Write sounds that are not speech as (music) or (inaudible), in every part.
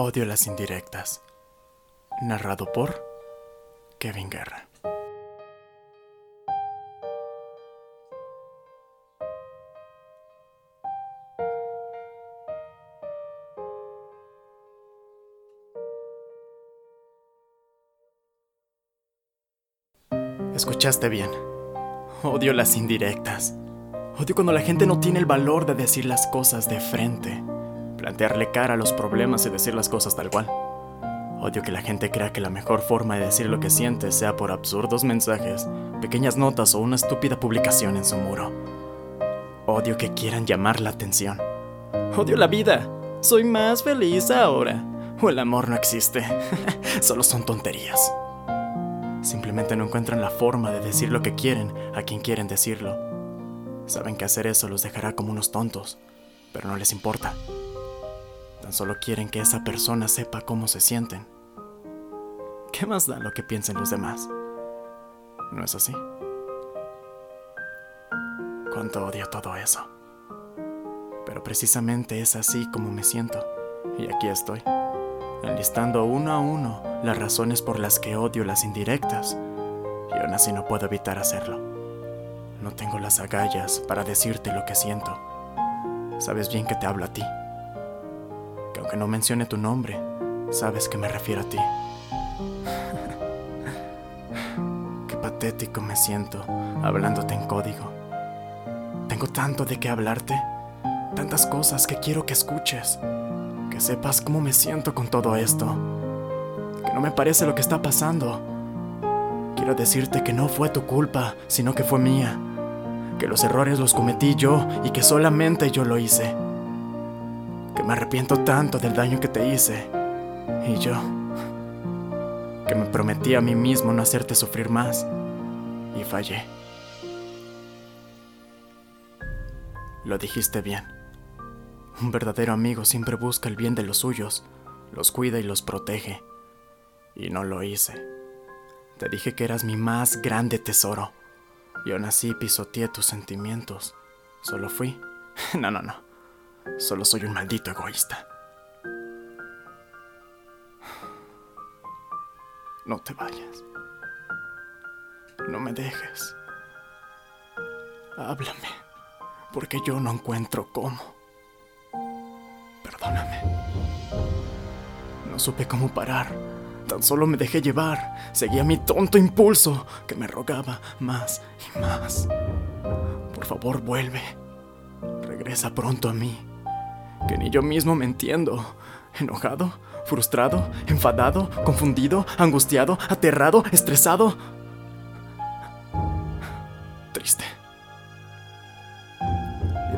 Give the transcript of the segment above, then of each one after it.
Odio las indirectas. Narrado por Kevin Guerra. Escuchaste bien. Odio las indirectas. Odio cuando la gente no tiene el valor de decir las cosas de frente, plantearle cara a los problemas y decir las cosas tal cual. Odio que la gente crea que la mejor forma de decir lo que siente sea por absurdos mensajes, pequeñas notas o una estúpida publicación en su muro. Odio que quieran llamar la atención. Odio la vida. Soy más feliz ahora. O el amor no existe. (laughs) Solo son tonterías. Simplemente no encuentran la forma de decir lo que quieren a quien quieren decirlo. Saben que hacer eso los dejará como unos tontos, pero no les importa. Solo quieren que esa persona sepa cómo se sienten. ¿Qué más da lo que piensen los demás? ¿No es así? Cuánto odio todo eso. Pero precisamente es así como me siento. Y aquí estoy enlistando uno a uno las razones por las que odio las indirectas, y aún así no puedo evitar hacerlo. No tengo las agallas para decirte lo que siento. Sabes bien que te hablo a ti. Que aunque no mencione tu nombre, sabes que me refiero a ti. Qué patético me siento hablándote en código. Tengo tanto de qué hablarte, tantas cosas que quiero que escuches sepas cómo me siento con todo esto. Que no me parece lo que está pasando. Quiero decirte que no fue tu culpa, sino que fue mía. Que los errores los cometí yo y que solamente yo lo hice. Me arrepiento tanto del daño que te hice. Y yo. Que me prometí a mí mismo no hacerte sufrir más. Y fallé. Lo dijiste bien. Un verdadero amigo siempre busca el bien de los suyos, los cuida y los protege. Y no lo hice. Te dije que eras mi más grande tesoro. Y aún así pisoteé tus sentimientos. Solo fui. (laughs) No, no, no. Solo soy un maldito egoísta. No te vayas. No me dejes. Háblame, porque yo no encuentro cómo. Perdóname. No supe cómo parar. Tan solo me dejé llevar. Seguía mi tonto impulso que me rogaba más y más. Por favor, vuelve. Regresa pronto a mí. Que ni yo mismo me entiendo. Enojado, frustrado, enfadado, confundido, angustiado, aterrado, estresado. Triste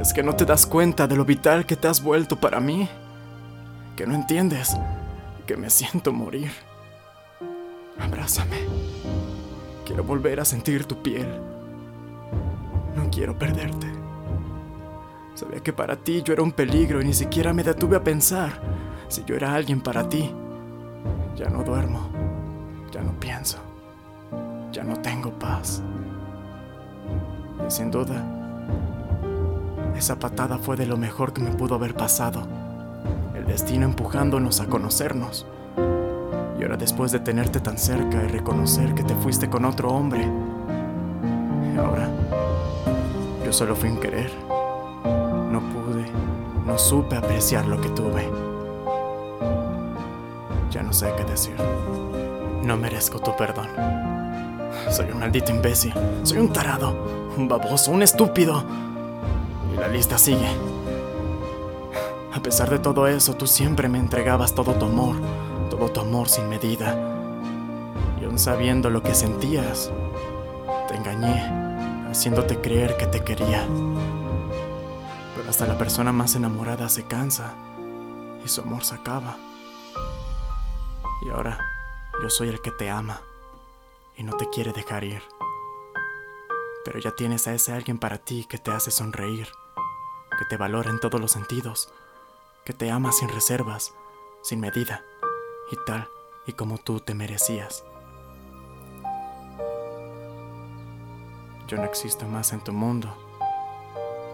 es que no te das cuenta de lo vital que te has vuelto para mí. Que no entiendes que me siento morir. Abrázame. Quiero volver a sentir tu piel. No quiero perderte. Sabía que para ti yo era un peligro y ni siquiera me detuve a pensar si yo era alguien para ti. Ya no duermo. Ya no pienso. Ya no tengo paz. Y sin duda, esa patada fue de lo mejor que me pudo haber pasado. El destino empujándonos a conocernos. Y ahora después de tenerte tan cerca y reconocer que te fuiste con otro hombre. Ahora, yo solo fui un querer. No supe apreciar lo que tuve. Ya no sé qué decir. No merezco tu perdón. Soy un maldito imbécil. Soy un tarado, un baboso, un estúpido. La lista sigue. A pesar de todo eso, tú siempre me entregabas todo tu amor, todo tu amor sin medida. Y aún sabiendo lo que sentías, te engañé, haciéndote creer que te quería. Hasta la persona más enamorada se cansa y su amor se acaba. Y ahora yo soy el que te ama y no te quiere dejar ir. Pero ya tienes a ese alguien para ti que te hace sonreír que te valora en todos los sentidos, que te ama sin reservas, sin medida, y tal y como tú te merecías. Yo no existo más en tu mundo,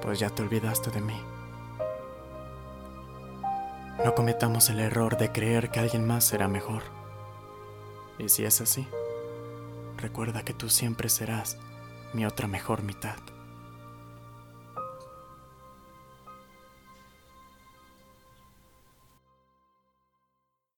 pues ya te olvidaste de mí. No cometamos el error de creer que alguien más será mejor. Y si es así, recuerda que tú siempre serás mi otra mejor mitad.